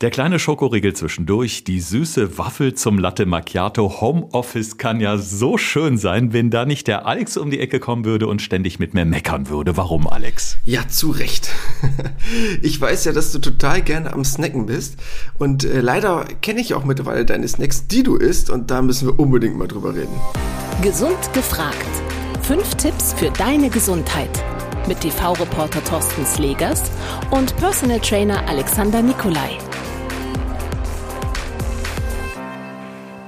Der kleine Schokoriegel zwischendurch, die süße Waffel zum Latte Macchiato. Homeoffice kann ja so schön sein, wenn da nicht der Alex um die Ecke kommen würde und ständig mit mir meckern würde. Warum, Alex? Ja, zu Recht. Ich weiß ja, dass du total gerne am Snacken bist. Und äh, leider kenne ich auch mittlerweile deine Snacks, die du isst. Und da müssen wir unbedingt mal drüber reden. Gesund gefragt. Fünf Tipps für deine Gesundheit. Mit TV-Reporter Thorsten Slegers und Personal Trainer Alexander Nikolai.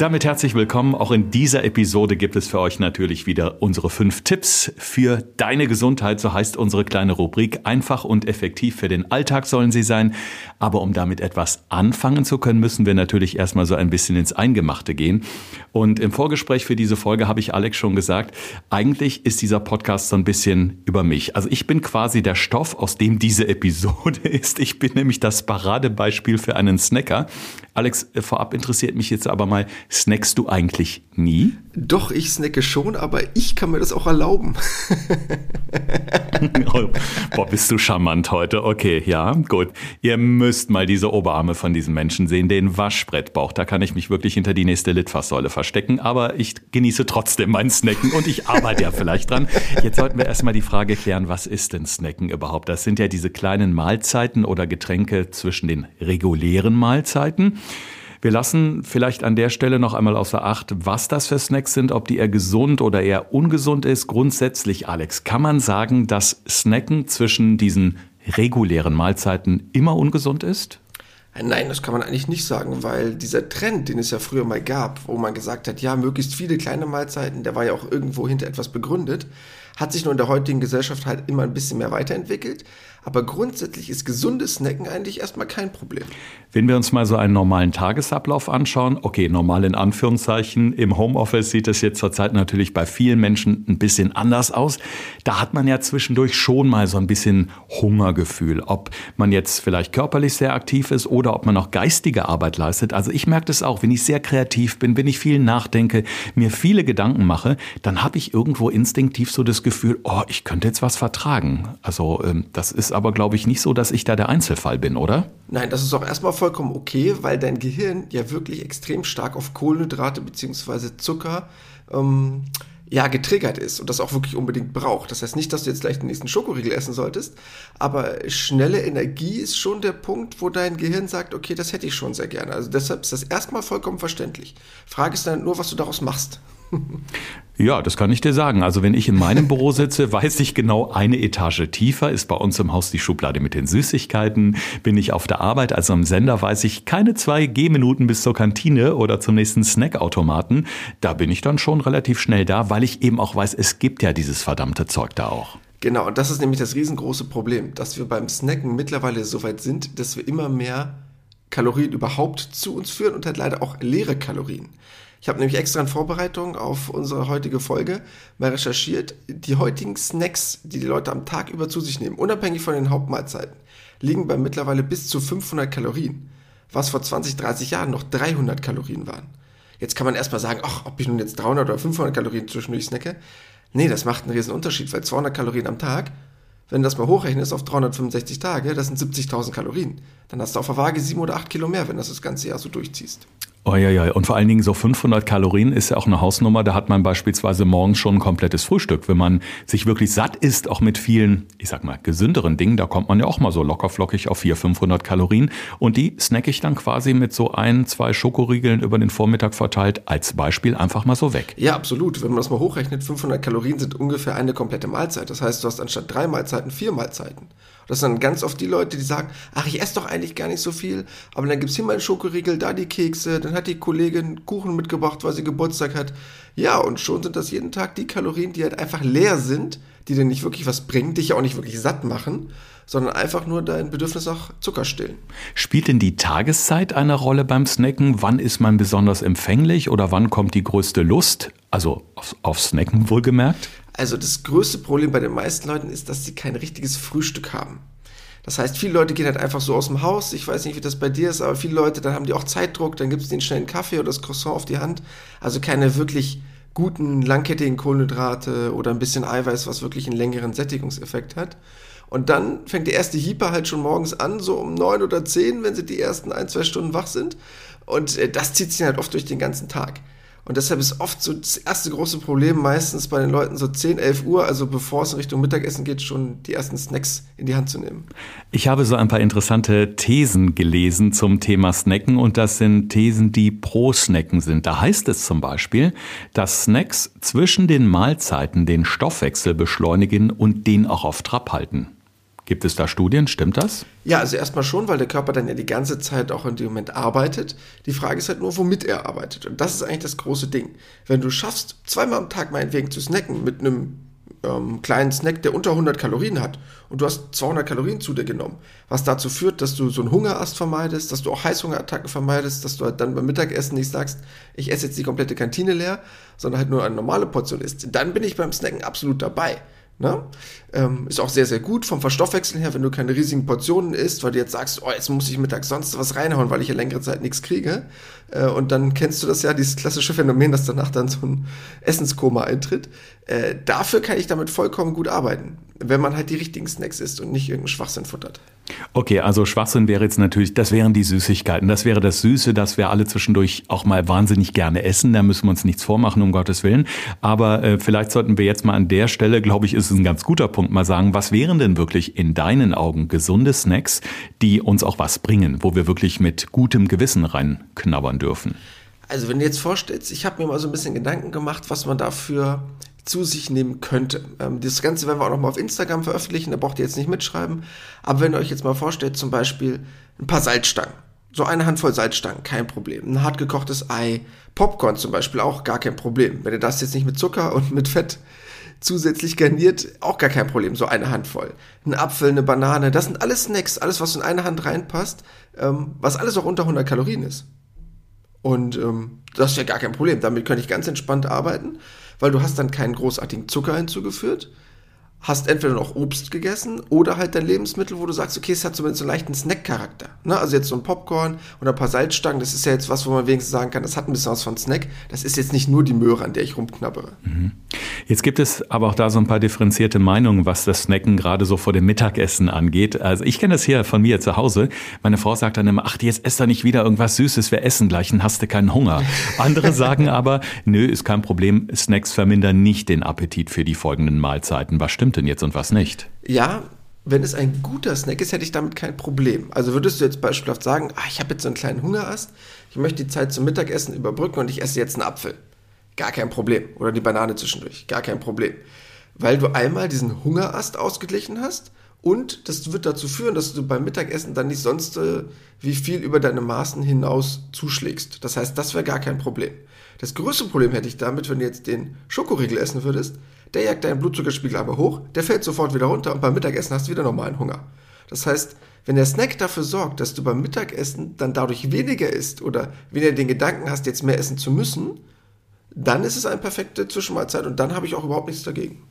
Damit herzlich willkommen. Auch in dieser Episode gibt es für euch natürlich wieder unsere fünf Tipps für deine Gesundheit. So heißt unsere kleine Rubrik. Einfach und effektiv für den Alltag sollen sie sein. Aber um damit etwas anfangen zu können, müssen wir natürlich erstmal so ein bisschen ins Eingemachte gehen. Und im Vorgespräch für diese Folge habe ich Alex schon gesagt, eigentlich ist dieser Podcast so ein bisschen über mich. Also ich bin quasi der Stoff, aus dem diese Episode ist. Ich bin nämlich das Paradebeispiel für einen Snacker. Alex, äh, vorab interessiert mich jetzt aber mal, snackst du eigentlich nie? Doch, ich snacke schon, aber ich kann mir das auch erlauben. Boah, bist du charmant heute. Okay, ja, gut. Ihr müsst mal diese Oberarme von diesem Menschen sehen, den Waschbrettbauch. Da kann ich mich wirklich hinter die nächste Litfaßsäule verstecken, aber ich genieße trotzdem mein Snacken und ich arbeite ja vielleicht dran. Jetzt sollten wir erstmal die Frage klären, was ist denn Snacken überhaupt? Das sind ja diese kleinen Mahlzeiten oder Getränke zwischen den regulären Mahlzeiten. Wir lassen vielleicht an der Stelle noch einmal außer Acht, was das für Snacks sind, ob die eher gesund oder eher ungesund ist. Grundsätzlich, Alex, kann man sagen, dass Snacken zwischen diesen regulären Mahlzeiten immer ungesund ist? Nein, das kann man eigentlich nicht sagen, weil dieser Trend, den es ja früher mal gab, wo man gesagt hat, ja, möglichst viele kleine Mahlzeiten, der war ja auch irgendwo hinter etwas begründet, hat sich nur in der heutigen Gesellschaft halt immer ein bisschen mehr weiterentwickelt. Aber grundsätzlich ist gesundes Snacken eigentlich erstmal kein Problem. Wenn wir uns mal so einen normalen Tagesablauf anschauen, okay, normal in Anführungszeichen, im Homeoffice sieht es jetzt zurzeit natürlich bei vielen Menschen ein bisschen anders aus. Da hat man ja zwischendurch schon mal so ein bisschen Hungergefühl, ob man jetzt vielleicht körperlich sehr aktiv ist oder ob man auch geistige Arbeit leistet. Also ich merke das auch, wenn ich sehr kreativ bin, wenn ich viel nachdenke, mir viele Gedanken mache, dann habe ich irgendwo instinktiv so das Gefühl, oh, ich könnte jetzt was vertragen. Also ähm, das ist aber, glaube ich, nicht so, dass ich da der Einzelfall bin, oder? Nein, das ist auch erstmal vollkommen okay, weil dein Gehirn ja wirklich extrem stark auf Kohlenhydrate bzw. Zucker ähm, ja, getriggert ist und das auch wirklich unbedingt braucht. Das heißt nicht, dass du jetzt gleich den nächsten Schokoriegel essen solltest, aber schnelle Energie ist schon der Punkt, wo dein Gehirn sagt, okay, das hätte ich schon sehr gerne. Also deshalb ist das erstmal vollkommen verständlich. Frage ist dann nur, was du daraus machst. Ja, das kann ich dir sagen. Also wenn ich in meinem Büro sitze, weiß ich genau, eine Etage tiefer ist bei uns im Haus die Schublade mit den Süßigkeiten. Bin ich auf der Arbeit, also am Sender, weiß ich keine zwei Gehminuten bis zur Kantine oder zum nächsten Snackautomaten. Da bin ich dann schon relativ schnell da, weil ich eben auch weiß, es gibt ja dieses verdammte Zeug da auch. Genau, und das ist nämlich das riesengroße Problem, dass wir beim Snacken mittlerweile so weit sind, dass wir immer mehr Kalorien überhaupt zu uns führen und halt leider auch leere Kalorien. Ich habe nämlich extra in Vorbereitung auf unsere heutige Folge mal recherchiert. Die heutigen Snacks, die die Leute am Tag über zu sich nehmen, unabhängig von den Hauptmahlzeiten, liegen bei mittlerweile bis zu 500 Kalorien, was vor 20, 30 Jahren noch 300 Kalorien waren. Jetzt kann man erstmal sagen, ach, ob ich nun jetzt 300 oder 500 Kalorien zwischendurch snacke. Nee, das macht einen riesen Unterschied, weil 200 Kalorien am Tag, wenn du das mal hochrechnest auf 365 Tage, das sind 70.000 Kalorien. Dann hast du auf der Waage 7 oder 8 Kilo mehr, wenn du das das ganze Jahr so durchziehst. Oh ja, ja, und vor allen Dingen so 500 Kalorien ist ja auch eine Hausnummer. Da hat man beispielsweise morgens schon ein komplettes Frühstück. Wenn man sich wirklich satt isst, auch mit vielen, ich sag mal, gesünderen Dingen, da kommt man ja auch mal so lockerflockig auf 400, 500 Kalorien. Und die snacke ich dann quasi mit so ein, zwei Schokoriegeln über den Vormittag verteilt als Beispiel einfach mal so weg. Ja, absolut. Wenn man das mal hochrechnet, 500 Kalorien sind ungefähr eine komplette Mahlzeit. Das heißt, du hast anstatt drei Mahlzeiten vier Mahlzeiten. Das sind dann ganz oft die Leute, die sagen, ach, ich esse doch eigentlich gar nicht so viel, aber dann gibt's hier mal einen Schokoriegel, da die Kekse, dann hat die Kollegin Kuchen mitgebracht, weil sie Geburtstag hat. Ja, und schon sind das jeden Tag die Kalorien, die halt einfach leer sind, die dir nicht wirklich was bringen, dich ja auch nicht wirklich satt machen, sondern einfach nur dein Bedürfnis nach Zucker stillen. Spielt denn die Tageszeit eine Rolle beim Snacken? Wann ist man besonders empfänglich oder wann kommt die größte Lust? Also auf, auf Snacken wohlgemerkt? Also das größte Problem bei den meisten Leuten ist, dass sie kein richtiges Frühstück haben. Das heißt, viele Leute gehen halt einfach so aus dem Haus. Ich weiß nicht, wie das bei dir ist, aber viele Leute, dann haben die auch Zeitdruck, dann gibt es den schnellen Kaffee oder das Croissant auf die Hand. Also keine wirklich guten, langkettigen Kohlenhydrate oder ein bisschen Eiweiß, was wirklich einen längeren Sättigungseffekt hat. Und dann fängt der erste Hieper halt schon morgens an, so um neun oder zehn, wenn sie die ersten ein, zwei Stunden wach sind. Und äh, das zieht sich halt oft durch den ganzen Tag. Und deshalb ist oft so das erste große Problem meistens bei den Leuten so 10, 11 Uhr, also bevor es in Richtung Mittagessen geht, schon die ersten Snacks in die Hand zu nehmen. Ich habe so ein paar interessante Thesen gelesen zum Thema Snacken und das sind Thesen, die pro Snacken sind. Da heißt es zum Beispiel, dass Snacks zwischen den Mahlzeiten den Stoffwechsel beschleunigen und den auch auf Trab halten. Gibt es da Studien? Stimmt das? Ja, also erstmal schon, weil der Körper dann ja die ganze Zeit auch in dem Moment arbeitet. Die Frage ist halt nur, womit er arbeitet. Und das ist eigentlich das große Ding. Wenn du schaffst, zweimal am Tag meinetwegen zu snacken mit einem ähm, kleinen Snack, der unter 100 Kalorien hat und du hast 200 Kalorien zu dir genommen, was dazu führt, dass du so einen Hungerast vermeidest, dass du auch Heißhungerattacken vermeidest, dass du halt dann beim Mittagessen nicht sagst, ich esse jetzt die komplette Kantine leer, sondern halt nur eine normale Portion isst, dann bin ich beim Snacken absolut dabei. Ne? Ähm, ist auch sehr, sehr gut vom Verstoffwechsel her, wenn du keine riesigen Portionen isst, weil du jetzt sagst, oh, jetzt muss ich mittags sonst was reinhauen, weil ich ja längere Zeit nichts kriege. Äh, und dann kennst du das ja, dieses klassische Phänomen, dass danach dann so ein Essenskoma eintritt. Äh, dafür kann ich damit vollkommen gut arbeiten, wenn man halt die richtigen Snacks isst und nicht irgendeinen Schwachsinn futtert. Okay, also Schwachsinn wäre jetzt natürlich, das wären die Süßigkeiten. Das wäre das Süße, das wir alle zwischendurch auch mal wahnsinnig gerne essen. Da müssen wir uns nichts vormachen, um Gottes Willen. Aber äh, vielleicht sollten wir jetzt mal an der Stelle, glaube ich, ist es ein ganz guter Punkt, mal sagen, was wären denn wirklich in deinen Augen gesunde Snacks, die uns auch was bringen, wo wir wirklich mit gutem Gewissen reinknabbern dürfen? Also wenn du jetzt vorstellst, ich habe mir mal so ein bisschen Gedanken gemacht, was man dafür zu sich nehmen könnte. Ähm, das Ganze werden wir auch nochmal auf Instagram veröffentlichen, da braucht ihr jetzt nicht mitschreiben. Aber wenn ihr euch jetzt mal vorstellt, zum Beispiel ein paar Salzstangen. So eine Handvoll Salzstangen, kein Problem. Ein hart gekochtes Ei, Popcorn zum Beispiel auch gar kein Problem. Wenn ihr das jetzt nicht mit Zucker und mit Fett zusätzlich garniert, auch gar kein Problem, so eine Handvoll. Ein Apfel, eine Banane, das sind alles Snacks, alles, was in eine Hand reinpasst, ähm, was alles auch unter 100 Kalorien ist. Und ähm, das ist ja gar kein Problem. Damit könnte ich ganz entspannt arbeiten weil du hast dann keinen großartigen Zucker hinzugeführt hast entweder noch Obst gegessen oder halt dein Lebensmittel, wo du sagst, okay, es hat zumindest so einen leichten Snack-Charakter. Ne? Also jetzt so ein Popcorn oder ein paar Salzstangen, das ist ja jetzt was, wo man wenigstens sagen kann, das hat ein bisschen was von Snack. Das ist jetzt nicht nur die Möhre, an der ich rumknabbere. Mhm. Jetzt gibt es aber auch da so ein paar differenzierte Meinungen, was das Snacken gerade so vor dem Mittagessen angeht. Also ich kenne das hier von mir zu Hause. Meine Frau sagt dann immer, ach, jetzt ess doch nicht wieder irgendwas Süßes, wir essen gleich, dann hast du keinen Hunger. Andere sagen aber, nö, ist kein Problem, Snacks vermindern nicht den Appetit für die folgenden Mahlzeiten. Was stimmt stimmt denn jetzt und was nicht? Ja, wenn es ein guter Snack ist, hätte ich damit kein Problem. Also würdest du jetzt beispielsweise sagen, ah, ich habe jetzt so einen kleinen Hungerast, ich möchte die Zeit zum Mittagessen überbrücken und ich esse jetzt einen Apfel. Gar kein Problem. Oder die Banane zwischendurch. Gar kein Problem. Weil du einmal diesen Hungerast ausgeglichen hast und das wird dazu führen, dass du beim Mittagessen dann nicht sonst äh, wie viel über deine Maßen hinaus zuschlägst. Das heißt, das wäre gar kein Problem. Das größte Problem hätte ich damit, wenn du jetzt den Schokoriegel essen würdest, der jagt deinen Blutzuckerspiegel aber hoch, der fällt sofort wieder runter und beim Mittagessen hast du wieder normalen Hunger. Das heißt, wenn der Snack dafür sorgt, dass du beim Mittagessen dann dadurch weniger isst oder weniger den Gedanken hast, jetzt mehr essen zu müssen, dann ist es eine perfekte Zwischenmahlzeit und dann habe ich auch überhaupt nichts dagegen.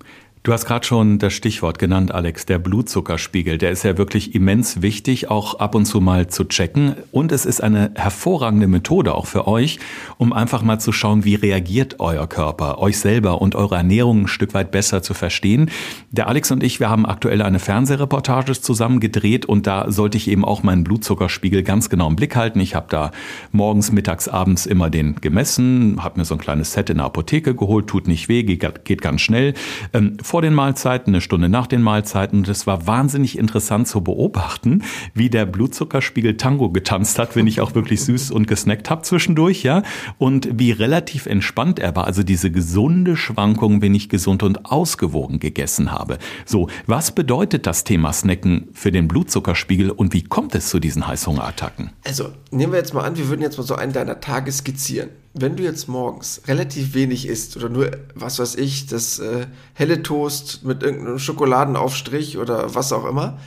Du hast gerade schon das Stichwort genannt, Alex, der Blutzuckerspiegel. Der ist ja wirklich immens wichtig, auch ab und zu mal zu checken. Und es ist eine hervorragende Methode auch für euch, um einfach mal zu schauen, wie reagiert euer Körper, euch selber und eure Ernährung ein Stück weit besser zu verstehen. Der Alex und ich, wir haben aktuell eine Fernsehreportage zusammen gedreht und da sollte ich eben auch meinen Blutzuckerspiegel ganz genau im Blick halten. Ich habe da morgens, mittags, abends immer den gemessen, habe mir so ein kleines Set in der Apotheke geholt, tut nicht weh, geht, geht ganz schnell. Ähm, vor den Mahlzeiten, eine Stunde nach den Mahlzeiten. Und es war wahnsinnig interessant zu beobachten, wie der Blutzuckerspiegel Tango getanzt hat, wenn ich auch wirklich süß und gesnackt habe zwischendurch, ja. Und wie relativ entspannt er war. Also diese gesunde Schwankung, wenn ich gesund und ausgewogen gegessen habe. So, was bedeutet das Thema Snacken für den Blutzuckerspiegel und wie kommt es zu diesen Heißhungerattacken? Also, nehmen wir jetzt mal an, wir würden jetzt mal so einen deiner Tage skizzieren wenn du jetzt morgens relativ wenig isst oder nur, was weiß ich, das äh, helle Toast mit irgendeinem Schokoladenaufstrich oder was auch immer,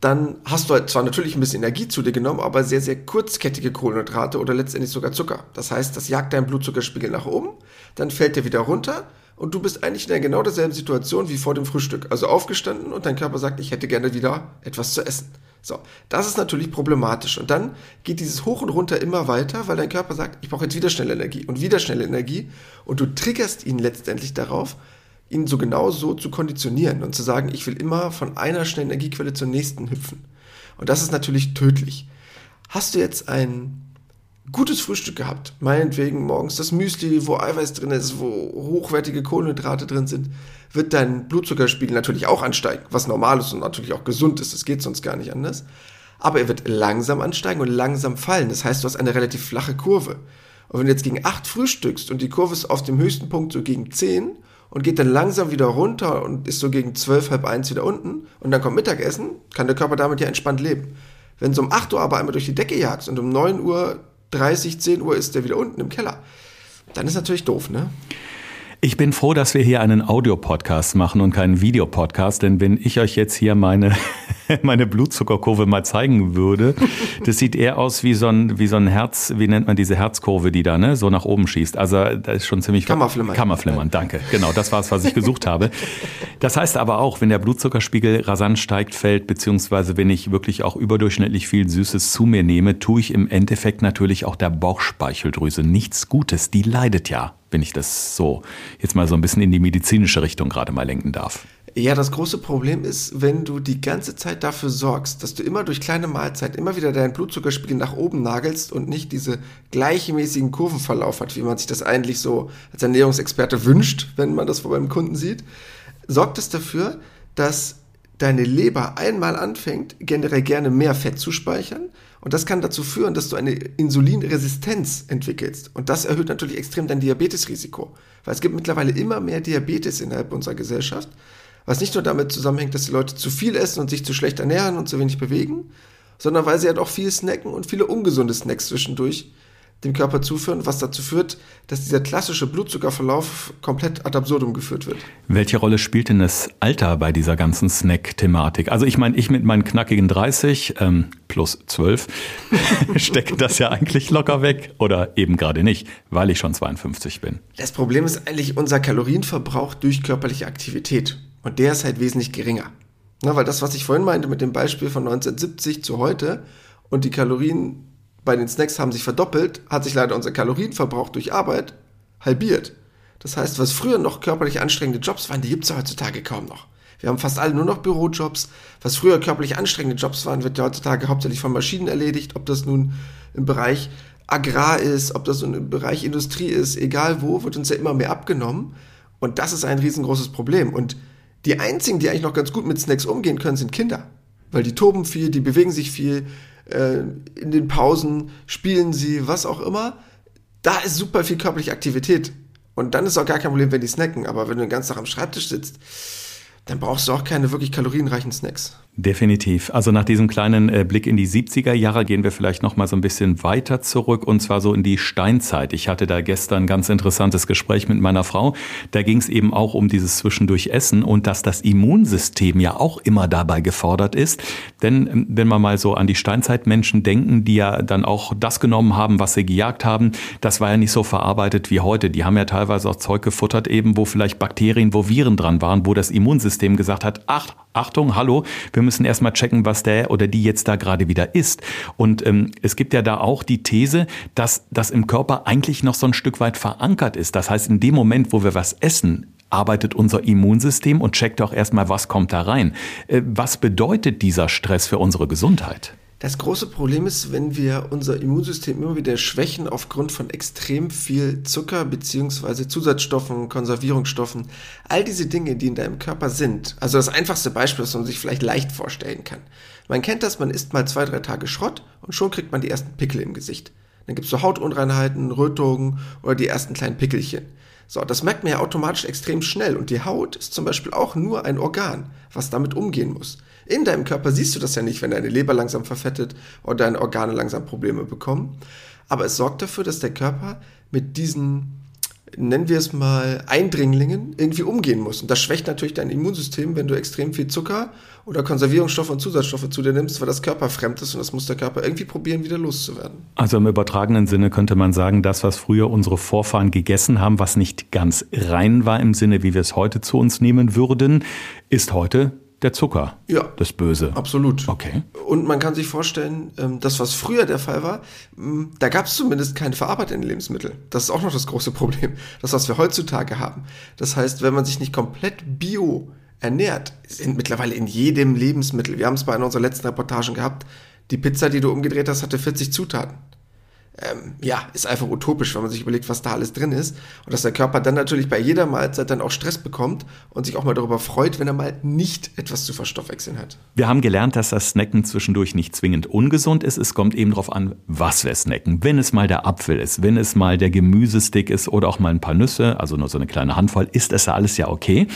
dann hast du halt zwar natürlich ein bisschen Energie zu dir genommen, aber sehr, sehr kurzkettige Kohlenhydrate oder letztendlich sogar Zucker. Das heißt, das jagt deinen Blutzuckerspiegel nach oben, dann fällt der wieder runter und du bist eigentlich in der genau derselben Situation wie vor dem Frühstück. Also aufgestanden und dein Körper sagt, ich hätte gerne wieder etwas zu essen. So, das ist natürlich problematisch. Und dann geht dieses Hoch und Runter immer weiter, weil dein Körper sagt, ich brauche jetzt wieder schnelle Energie und wieder schnelle Energie. Und du triggerst ihn letztendlich darauf, ihn so genau so zu konditionieren und zu sagen, ich will immer von einer schnellen Energiequelle zur nächsten hüpfen. Und das ist natürlich tödlich. Hast du jetzt ein gutes Frühstück gehabt, meinetwegen morgens das Müsli, wo Eiweiß drin ist, wo hochwertige Kohlenhydrate drin sind, wird dein Blutzuckerspiegel natürlich auch ansteigen, was normal ist und natürlich auch gesund ist, das geht sonst gar nicht anders. Aber er wird langsam ansteigen und langsam fallen. Das heißt, du hast eine relativ flache Kurve. Und wenn du jetzt gegen 8 frühstückst und die Kurve ist auf dem höchsten Punkt so gegen 10 und geht dann langsam wieder runter und ist so gegen 12, halb 1 wieder unten und dann kommt Mittagessen, kann der Körper damit ja entspannt leben. Wenn du um 8 Uhr aber einmal durch die Decke jagst und um 9 Uhr 30, 10 Uhr ist der wieder unten im Keller, dann ist natürlich doof, ne? Ich bin froh, dass wir hier einen Audiopodcast machen und keinen Videopodcast, denn wenn ich euch jetzt hier meine, meine Blutzuckerkurve mal zeigen würde, das sieht eher aus wie so ein, wie so ein Herz, wie nennt man diese Herzkurve, die da, ne, so nach oben schießt. Also, da ist schon ziemlich. Kammerflimmern. Kammerflimmern, danke. Genau, das war es, was ich gesucht habe. Das heißt aber auch, wenn der Blutzuckerspiegel rasant steigt, fällt, beziehungsweise wenn ich wirklich auch überdurchschnittlich viel Süßes zu mir nehme, tue ich im Endeffekt natürlich auch der Bauchspeicheldrüse nichts Gutes. Die leidet ja wenn ich das so jetzt mal so ein bisschen in die medizinische Richtung gerade mal lenken darf. Ja, das große Problem ist, wenn du die ganze Zeit dafür sorgst, dass du immer durch kleine Mahlzeit immer wieder deinen Blutzuckerspiegel nach oben nagelst und nicht diese gleichmäßigen Kurvenverlauf hat, wie man sich das eigentlich so als Ernährungsexperte wünscht, wenn man das vor beim Kunden sieht, sorgt es dafür, dass deine Leber einmal anfängt, generell gerne mehr Fett zu speichern. Und das kann dazu führen, dass du eine Insulinresistenz entwickelst. Und das erhöht natürlich extrem dein Diabetesrisiko. Weil es gibt mittlerweile immer mehr Diabetes innerhalb unserer Gesellschaft. Was nicht nur damit zusammenhängt, dass die Leute zu viel essen und sich zu schlecht ernähren und zu wenig bewegen, sondern weil sie halt auch viel snacken und viele ungesunde Snacks zwischendurch dem Körper zuführen, was dazu führt, dass dieser klassische Blutzuckerverlauf komplett ad absurdum geführt wird. Welche Rolle spielt denn das Alter bei dieser ganzen Snack-Thematik? Also ich meine, ich mit meinen knackigen 30 ähm, plus 12 stecke das ja eigentlich locker weg oder eben gerade nicht, weil ich schon 52 bin. Das Problem ist eigentlich unser Kalorienverbrauch durch körperliche Aktivität und der ist halt wesentlich geringer. Na, weil das, was ich vorhin meinte mit dem Beispiel von 1970 zu heute und die Kalorien bei den Snacks haben sich verdoppelt, hat sich leider unser Kalorienverbrauch durch Arbeit halbiert. Das heißt, was früher noch körperlich anstrengende Jobs waren, die gibt es heutzutage kaum noch. Wir haben fast alle nur noch Bürojobs. Was früher körperlich anstrengende Jobs waren, wird heutzutage hauptsächlich von Maschinen erledigt, ob das nun im Bereich Agrar ist, ob das nun im Bereich Industrie ist, egal wo, wird uns ja immer mehr abgenommen. Und das ist ein riesengroßes Problem. Und die einzigen, die eigentlich noch ganz gut mit Snacks umgehen können, sind Kinder. Weil die toben viel, die bewegen sich viel, äh, in den Pausen spielen sie, was auch immer. Da ist super viel körperliche Aktivität. Und dann ist auch gar kein Problem, wenn die snacken. Aber wenn du den ganzen Tag am Schreibtisch sitzt, dann brauchst du auch keine wirklich kalorienreichen Snacks. Definitiv. Also nach diesem kleinen äh, Blick in die 70er Jahre gehen wir vielleicht noch mal so ein bisschen weiter zurück und zwar so in die Steinzeit. Ich hatte da gestern ein ganz interessantes Gespräch mit meiner Frau. Da ging es eben auch um dieses zwischendurch Essen und dass das Immunsystem ja auch immer dabei gefordert ist. Denn ähm, wenn wir mal so an die Steinzeitmenschen denken, die ja dann auch das genommen haben, was sie gejagt haben, das war ja nicht so verarbeitet wie heute. Die haben ja teilweise auch Zeug gefuttert eben, wo vielleicht Bakterien, wo Viren dran waren, wo das Immunsystem gesagt hat, ach, Achtung, hallo, wir müssen erstmal checken, was der oder die jetzt da gerade wieder ist. Und ähm, es gibt ja da auch die These, dass das im Körper eigentlich noch so ein Stück weit verankert ist. Das heißt, in dem Moment, wo wir was essen, arbeitet unser Immunsystem und checkt auch erstmal, was kommt da rein. Äh, was bedeutet dieser Stress für unsere Gesundheit? Das große Problem ist, wenn wir unser Immunsystem immer wieder schwächen aufgrund von extrem viel Zucker beziehungsweise Zusatzstoffen, Konservierungsstoffen, all diese Dinge, die in deinem Körper sind. Also das einfachste Beispiel, was man sich vielleicht leicht vorstellen kann. Man kennt das, man isst mal zwei, drei Tage Schrott und schon kriegt man die ersten Pickel im Gesicht. Dann gibt es so Hautunreinheiten, Rötungen oder die ersten kleinen Pickelchen. So, das merkt man ja automatisch extrem schnell und die Haut ist zum Beispiel auch nur ein Organ, was damit umgehen muss. In deinem Körper siehst du das ja nicht, wenn deine Leber langsam verfettet oder deine Organe langsam Probleme bekommen. Aber es sorgt dafür, dass der Körper mit diesen, nennen wir es mal, Eindringlingen irgendwie umgehen muss. Und das schwächt natürlich dein Immunsystem, wenn du extrem viel Zucker oder Konservierungsstoffe und Zusatzstoffe zu dir nimmst, weil das Körper fremd ist und das muss der Körper irgendwie probieren, wieder loszuwerden. Also im übertragenen Sinne könnte man sagen, das, was früher unsere Vorfahren gegessen haben, was nicht ganz rein war im Sinne, wie wir es heute zu uns nehmen würden, ist heute der Zucker. Ja. Das Böse. Absolut. Okay. Und man kann sich vorstellen, ähm, das, was früher der Fall war, da gab es zumindest keine verarbeiteten Lebensmittel. Das ist auch noch das große Problem. Das, was wir heutzutage haben. Das heißt, wenn man sich nicht komplett bio ernährt, sind mittlerweile in jedem Lebensmittel, wir haben es bei einer unserer letzten Reportagen gehabt, die Pizza, die du umgedreht hast, hatte 40 Zutaten ähm, ja, ist einfach utopisch, wenn man sich überlegt, was da alles drin ist. Und dass der Körper dann natürlich bei jeder Mahlzeit dann auch Stress bekommt und sich auch mal darüber freut, wenn er mal nicht etwas zu verstoffwechseln hat. Wir haben gelernt, dass das Snacken zwischendurch nicht zwingend ungesund ist. Es kommt eben darauf an, was wir snacken. Wenn es mal der Apfel ist, wenn es mal der Gemüsestick ist oder auch mal ein paar Nüsse, also nur so eine kleine Handvoll, ist das alles ja okay.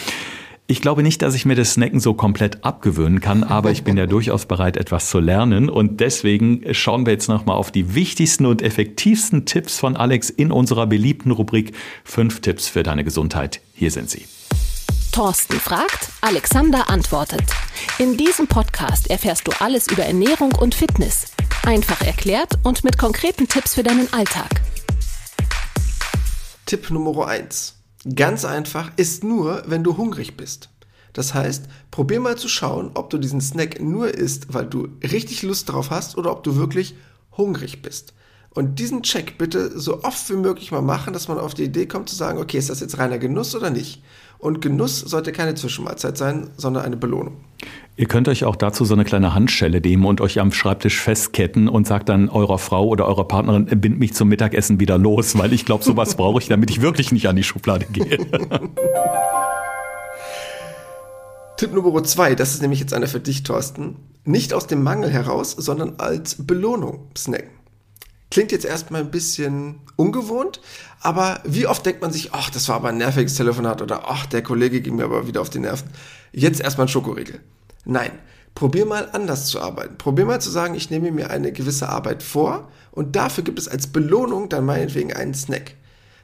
Ich glaube nicht, dass ich mir das Snacken so komplett abgewöhnen kann, aber ich bin ja durchaus bereit, etwas zu lernen. Und deswegen schauen wir jetzt nochmal auf die wichtigsten und effektivsten Tipps von Alex in unserer beliebten Rubrik Fünf Tipps für deine Gesundheit. Hier sind sie. Thorsten fragt, Alexander antwortet. In diesem Podcast erfährst du alles über Ernährung und Fitness. Einfach erklärt und mit konkreten Tipps für deinen Alltag. Tipp Nummer eins Ganz einfach ist nur, wenn du hungrig bist. Das heißt, probier mal zu schauen, ob du diesen Snack nur isst, weil du richtig Lust drauf hast oder ob du wirklich hungrig bist. Und diesen Check bitte so oft wie möglich mal machen, dass man auf die Idee kommt zu sagen, okay, ist das jetzt reiner Genuss oder nicht? Und Genuss sollte keine Zwischenmahlzeit sein, sondern eine Belohnung. Ihr könnt euch auch dazu so eine kleine Handschelle nehmen und euch am Schreibtisch festketten und sagt dann eurer Frau oder eurer Partnerin, bind mich zum Mittagessen wieder los, weil ich glaube, sowas brauche ich, damit ich wirklich nicht an die Schublade gehe. Tipp Nummer zwei, das ist nämlich jetzt einer für dich, Thorsten. Nicht aus dem Mangel heraus, sondern als Belohnung snacken. Klingt jetzt erstmal ein bisschen ungewohnt, aber wie oft denkt man sich, ach, das war aber ein nerviges Telefonat oder ach, der Kollege ging mir aber wieder auf die Nerven. Jetzt erstmal ein Schokoriegel. Nein, probier mal anders zu arbeiten. Probier mal zu sagen, ich nehme mir eine gewisse Arbeit vor und dafür gibt es als Belohnung dann meinetwegen einen Snack.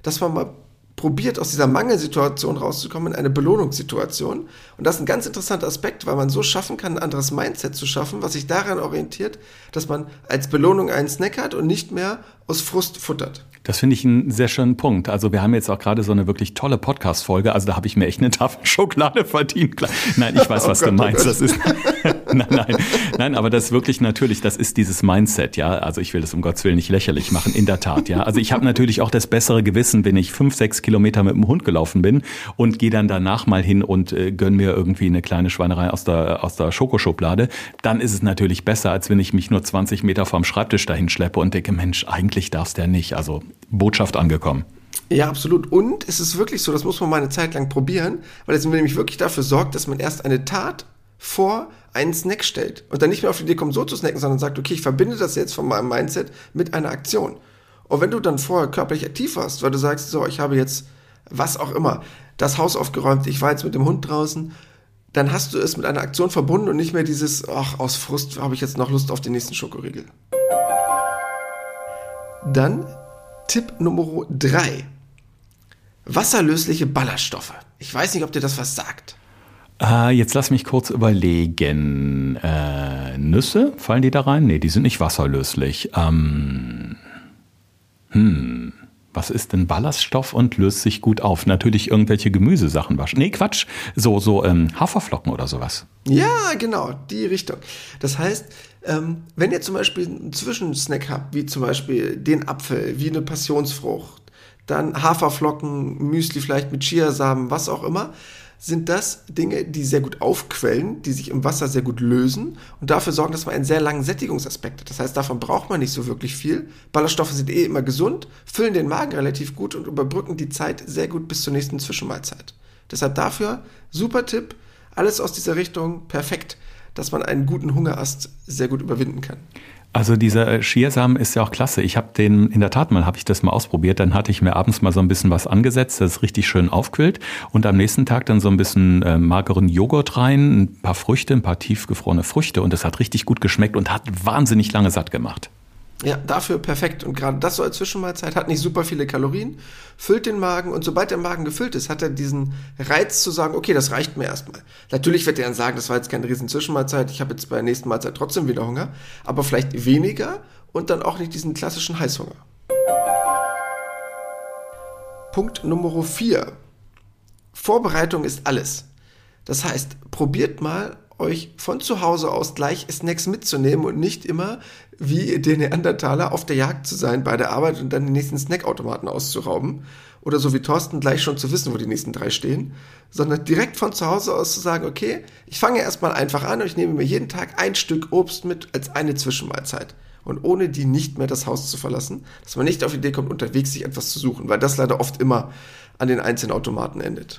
Dass man mal probiert, aus dieser Mangelsituation rauszukommen in eine Belohnungssituation. Und das ist ein ganz interessanter Aspekt, weil man so schaffen kann, ein anderes Mindset zu schaffen, was sich daran orientiert, dass man als Belohnung einen Snack hat und nicht mehr aus Frust futtert. Das finde ich einen sehr schönen Punkt. Also wir haben jetzt auch gerade so eine wirklich tolle Podcast-Folge. Also da habe ich mir echt eine Tafel Schokolade verdient. Nein, ich weiß, oh was oh Gott, du meinst. Das ist nein, nein, nein, aber das ist wirklich natürlich, das ist dieses Mindset, ja. Also ich will das um Gottes Willen nicht lächerlich machen, in der Tat, ja. Also ich habe natürlich auch das bessere Gewissen, wenn ich fünf, sechs Kilometer mit dem Hund gelaufen bin und gehe dann danach mal hin und äh, gönn mir irgendwie eine kleine Schweinerei aus der, aus der Schokoschublade. Dann ist es natürlich besser, als wenn ich mich nur 20 Meter vom Schreibtisch dahin schleppe und denke, Mensch, eigentlich darfst du ja nicht. Also Botschaft angekommen. Ja, absolut. Und es ist wirklich so, das muss man mal eine Zeit lang probieren, weil es nämlich wirklich dafür sorgt, dass man erst eine Tat vor einen Snack stellt und dann nicht mehr auf die Idee kommt, so zu snacken, sondern sagt, okay, ich verbinde das jetzt von meinem Mindset mit einer Aktion. Und wenn du dann vorher körperlich aktiv warst, weil du sagst, so, ich habe jetzt was auch immer, das Haus aufgeräumt, ich war jetzt mit dem Hund draußen, dann hast du es mit einer Aktion verbunden und nicht mehr dieses, ach, aus Frust habe ich jetzt noch Lust auf den nächsten Schokoriegel. Dann Tipp Nummer 3. Wasserlösliche Ballaststoffe. Ich weiß nicht, ob dir das was sagt. Äh, jetzt lass mich kurz überlegen. Äh, Nüsse, fallen die da rein? Nee, die sind nicht wasserlöslich. Ähm, hm. Was ist denn Ballaststoff und löst sich gut auf? Natürlich irgendwelche Gemüsesachen waschen. Nee, Quatsch. So, so ähm, Haferflocken oder sowas. Ja, genau, die Richtung. Das heißt, ähm, wenn ihr zum Beispiel einen Zwischensnack habt, wie zum Beispiel den Apfel, wie eine Passionsfrucht, dann Haferflocken, Müsli vielleicht mit Chiasamen, was auch immer, sind das Dinge, die sehr gut aufquellen, die sich im Wasser sehr gut lösen und dafür sorgen, dass man einen sehr langen Sättigungsaspekt hat. Das heißt, davon braucht man nicht so wirklich viel. Ballaststoffe sind eh immer gesund, füllen den Magen relativ gut und überbrücken die Zeit sehr gut bis zur nächsten Zwischenmahlzeit. Deshalb dafür super Tipp, alles aus dieser Richtung perfekt dass man einen guten Hungerast sehr gut überwinden kann. Also dieser äh, Schiersamen ist ja auch klasse. Ich habe den in der Tat mal habe ich das mal ausprobiert. Dann hatte ich mir abends mal so ein bisschen was angesetzt, das ist richtig schön aufquillt und am nächsten Tag dann so ein bisschen äh, mageren Joghurt rein, ein paar Früchte, ein paar tiefgefrorene Früchte und das hat richtig gut geschmeckt und hat wahnsinnig lange satt gemacht. Ja, dafür perfekt. Und gerade das so als Zwischenmahlzeit hat nicht super viele Kalorien, füllt den Magen und sobald der Magen gefüllt ist, hat er diesen Reiz zu sagen, okay, das reicht mir erstmal. Natürlich wird er dann sagen, das war jetzt keine riesen Zwischenmahlzeit, ich habe jetzt bei der nächsten Mahlzeit trotzdem wieder Hunger, aber vielleicht weniger und dann auch nicht diesen klassischen Heißhunger. Punkt Nummer 4. Vorbereitung ist alles. Das heißt, probiert mal euch von zu Hause aus gleich Snacks mitzunehmen und nicht immer wie der Neandertaler auf der Jagd zu sein bei der Arbeit und dann den nächsten Snackautomaten auszurauben. Oder so wie Thorsten gleich schon zu wissen, wo die nächsten drei stehen, sondern direkt von zu Hause aus zu sagen, okay, ich fange erstmal einfach an und ich nehme mir jeden Tag ein Stück Obst mit als eine Zwischenmahlzeit. Und ohne die nicht mehr das Haus zu verlassen, dass man nicht auf die Idee kommt, unterwegs sich etwas zu suchen, weil das leider oft immer an den einzelnen Automaten endet.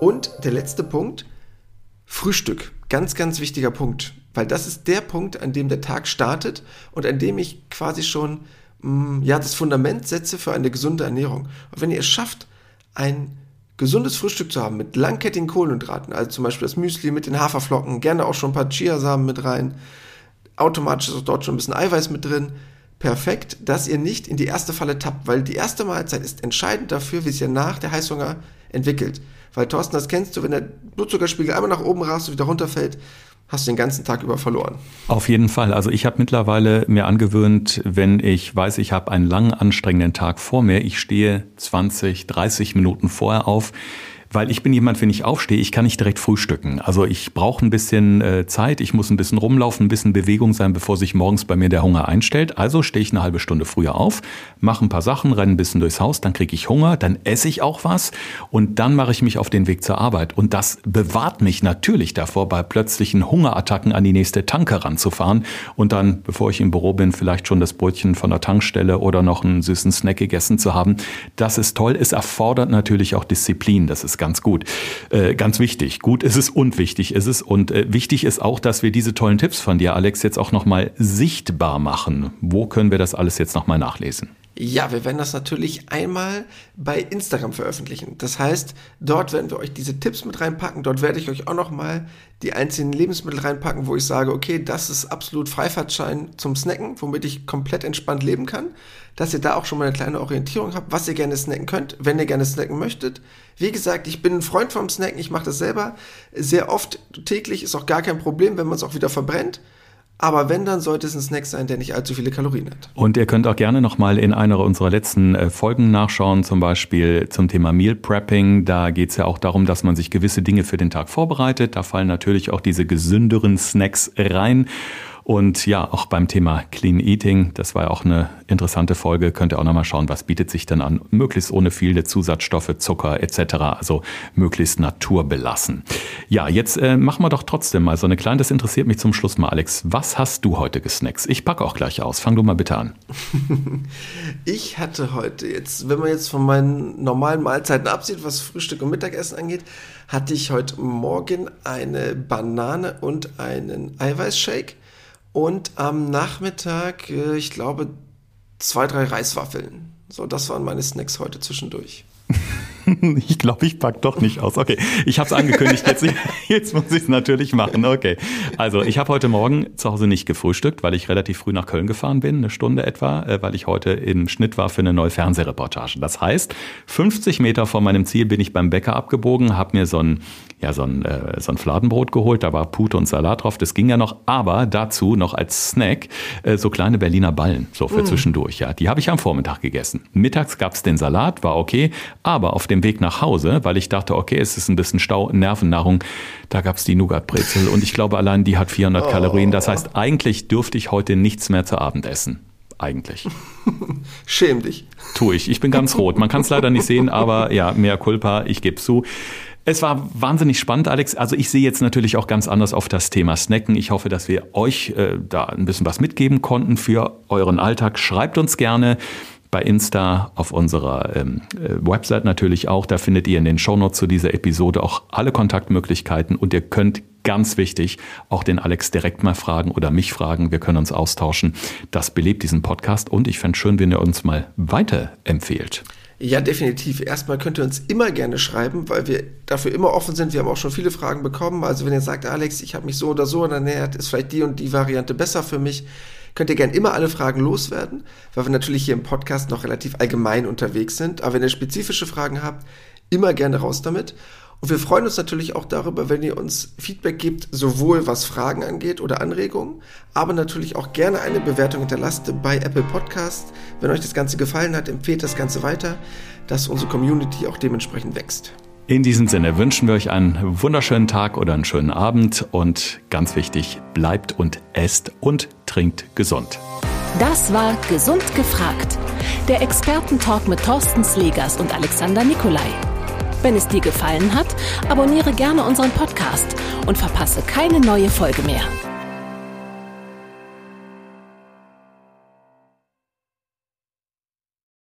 Und der letzte Punkt, Frühstück. Ganz, ganz wichtiger Punkt, weil das ist der Punkt, an dem der Tag startet und an dem ich quasi schon mh, mm, ja, das Fundament setze für eine gesunde Ernährung. Und wenn ihr es schafft, ein gesundes Frühstück zu haben mit langkettigen Kohlenhydraten, also zum Beispiel das Müsli mit den Haferflocken, gerne auch schon ein paar Chiasamen mit rein, automatisch ist auch dort schon ein bisschen Eiweiß mit drin, perfekt, dass ihr nicht in die erste Falle tappt, weil die erste Mahlzeit ist entscheidend dafür, wie sich nach der Heißhunger entwickelt. Weil Thorsten, das kennst du, wenn der Blutzuckerspiegel einmal nach oben rast und wieder runterfällt, hast du den ganzen Tag über verloren. Auf jeden Fall. Also ich habe mittlerweile mir angewöhnt, wenn ich weiß, ich habe einen langen, anstrengenden Tag vor mir, ich stehe 20, 30 Minuten vorher auf, weil ich bin jemand, wenn ich aufstehe, ich kann nicht direkt frühstücken. Also ich brauche ein bisschen äh, Zeit, ich muss ein bisschen rumlaufen, ein bisschen Bewegung sein, bevor sich morgens bei mir der Hunger einstellt. Also stehe ich eine halbe Stunde früher auf, mache ein paar Sachen, renne ein bisschen durchs Haus, dann kriege ich Hunger, dann esse ich auch was und dann mache ich mich auf den Weg zur Arbeit. Und das bewahrt mich natürlich davor, bei plötzlichen Hungerattacken an die nächste Tanke ranzufahren und dann, bevor ich im Büro bin, vielleicht schon das Brötchen von der Tankstelle oder noch einen süßen Snack gegessen zu haben. Das ist toll. Es erfordert natürlich auch Disziplin. Das ist ganz gut. Äh, ganz wichtig. Gut ist es und wichtig ist es. Und äh, wichtig ist auch, dass wir diese tollen Tipps von dir, Alex, jetzt auch nochmal sichtbar machen. Wo können wir das alles jetzt nochmal nachlesen? Ja, wir werden das natürlich einmal bei Instagram veröffentlichen. Das heißt, dort werden wir euch diese Tipps mit reinpacken. Dort werde ich euch auch nochmal die einzelnen Lebensmittel reinpacken, wo ich sage, okay, das ist absolut Freifahrtschein zum Snacken, womit ich komplett entspannt leben kann. Dass ihr da auch schon mal eine kleine Orientierung habt, was ihr gerne snacken könnt, wenn ihr gerne snacken möchtet. Wie gesagt, ich bin ein Freund vom Snacken, ich mache das selber sehr oft täglich, ist auch gar kein Problem, wenn man es auch wieder verbrennt. Aber wenn, dann sollte es ein Snack sein, der nicht allzu viele Kalorien hat. Und ihr könnt auch gerne nochmal in einer unserer letzten äh, Folgen nachschauen, zum Beispiel zum Thema Meal Prepping. Da geht es ja auch darum, dass man sich gewisse Dinge für den Tag vorbereitet. Da fallen natürlich auch diese gesünderen Snacks rein. Und ja, auch beim Thema Clean Eating, das war ja auch eine interessante Folge, könnt ihr auch nochmal schauen, was bietet sich denn an, möglichst ohne viele Zusatzstoffe, Zucker etc., also möglichst naturbelassen. Ja, jetzt äh, machen wir doch trotzdem mal so eine kleine, das interessiert mich zum Schluss mal, Alex. Was hast du heute gesnackt? Ich packe auch gleich aus. Fang du mal bitte an. ich hatte heute jetzt, wenn man jetzt von meinen normalen Mahlzeiten absieht, was Frühstück und Mittagessen angeht, hatte ich heute Morgen eine Banane und einen Eiweißshake und am Nachmittag, äh, ich glaube, zwei, drei Reiswaffeln. So, das waren meine Snacks heute zwischendurch. ich glaube, ich pack doch nicht aus. Okay, ich habe es angekündigt, jetzt, jetzt muss ich es natürlich machen. Okay, also ich habe heute Morgen zu Hause nicht gefrühstückt, weil ich relativ früh nach Köln gefahren bin, eine Stunde etwa, äh, weil ich heute im Schnitt war für eine neue Fernsehreportage. Das heißt, 50 Meter vor meinem Ziel bin ich beim Bäcker abgebogen, habe mir so ein ja, so ein, äh, so ein Fladenbrot geholt, da war Pute und Salat drauf, das ging ja noch, aber dazu noch als Snack äh, so kleine Berliner Ballen, so für mm. zwischendurch, ja. Die habe ich am Vormittag gegessen. Mittags gab's den Salat, war okay, aber auf dem Weg nach Hause, weil ich dachte, okay, es ist ein bisschen Stau, Nervennahrung, da gab's die Nougatbrezel und ich glaube allein die hat 400 oh. Kalorien. Das heißt, eigentlich dürfte ich heute nichts mehr zu Abend essen eigentlich. Schäm dich. Tu ich. Ich bin ganz rot. Man kann es leider nicht sehen, aber ja, mehr Culpa, ich gebe zu. Es war wahnsinnig spannend, Alex. Also ich sehe jetzt natürlich auch ganz anders auf das Thema Snacken. Ich hoffe, dass wir euch äh, da ein bisschen was mitgeben konnten für euren Alltag. Schreibt uns gerne bei Insta, auf unserer ähm, äh, Website natürlich auch. Da findet ihr in den Shownotes zu dieser Episode auch alle Kontaktmöglichkeiten und ihr könnt ganz wichtig auch den Alex direkt mal fragen oder mich fragen. Wir können uns austauschen. Das belebt diesen Podcast und ich fände schön, wenn ihr uns mal weiterempfehlt. Ja, definitiv. Erstmal könnt ihr uns immer gerne schreiben, weil wir dafür immer offen sind. Wir haben auch schon viele Fragen bekommen. Also wenn ihr sagt, Alex, ich habe mich so oder so ernährt, ist vielleicht die und die Variante besser für mich, könnt ihr gerne immer alle Fragen loswerden, weil wir natürlich hier im Podcast noch relativ allgemein unterwegs sind. Aber wenn ihr spezifische Fragen habt, immer gerne raus damit. Und wir freuen uns natürlich auch darüber, wenn ihr uns Feedback gebt, sowohl was Fragen angeht oder Anregungen, aber natürlich auch gerne eine Bewertung hinterlasst bei Apple Podcast. Wenn euch das Ganze gefallen hat, empfehlt das Ganze weiter, dass unsere Community auch dementsprechend wächst. In diesem Sinne wünschen wir euch einen wunderschönen Tag oder einen schönen Abend und ganz wichtig, bleibt und esst und trinkt gesund. Das war Gesund gefragt. Der Expertentalk mit Thorsten Slegers und Alexander Nikolai. Wenn es dir gefallen hat, abonniere gerne unseren Podcast und verpasse keine neue Folge mehr.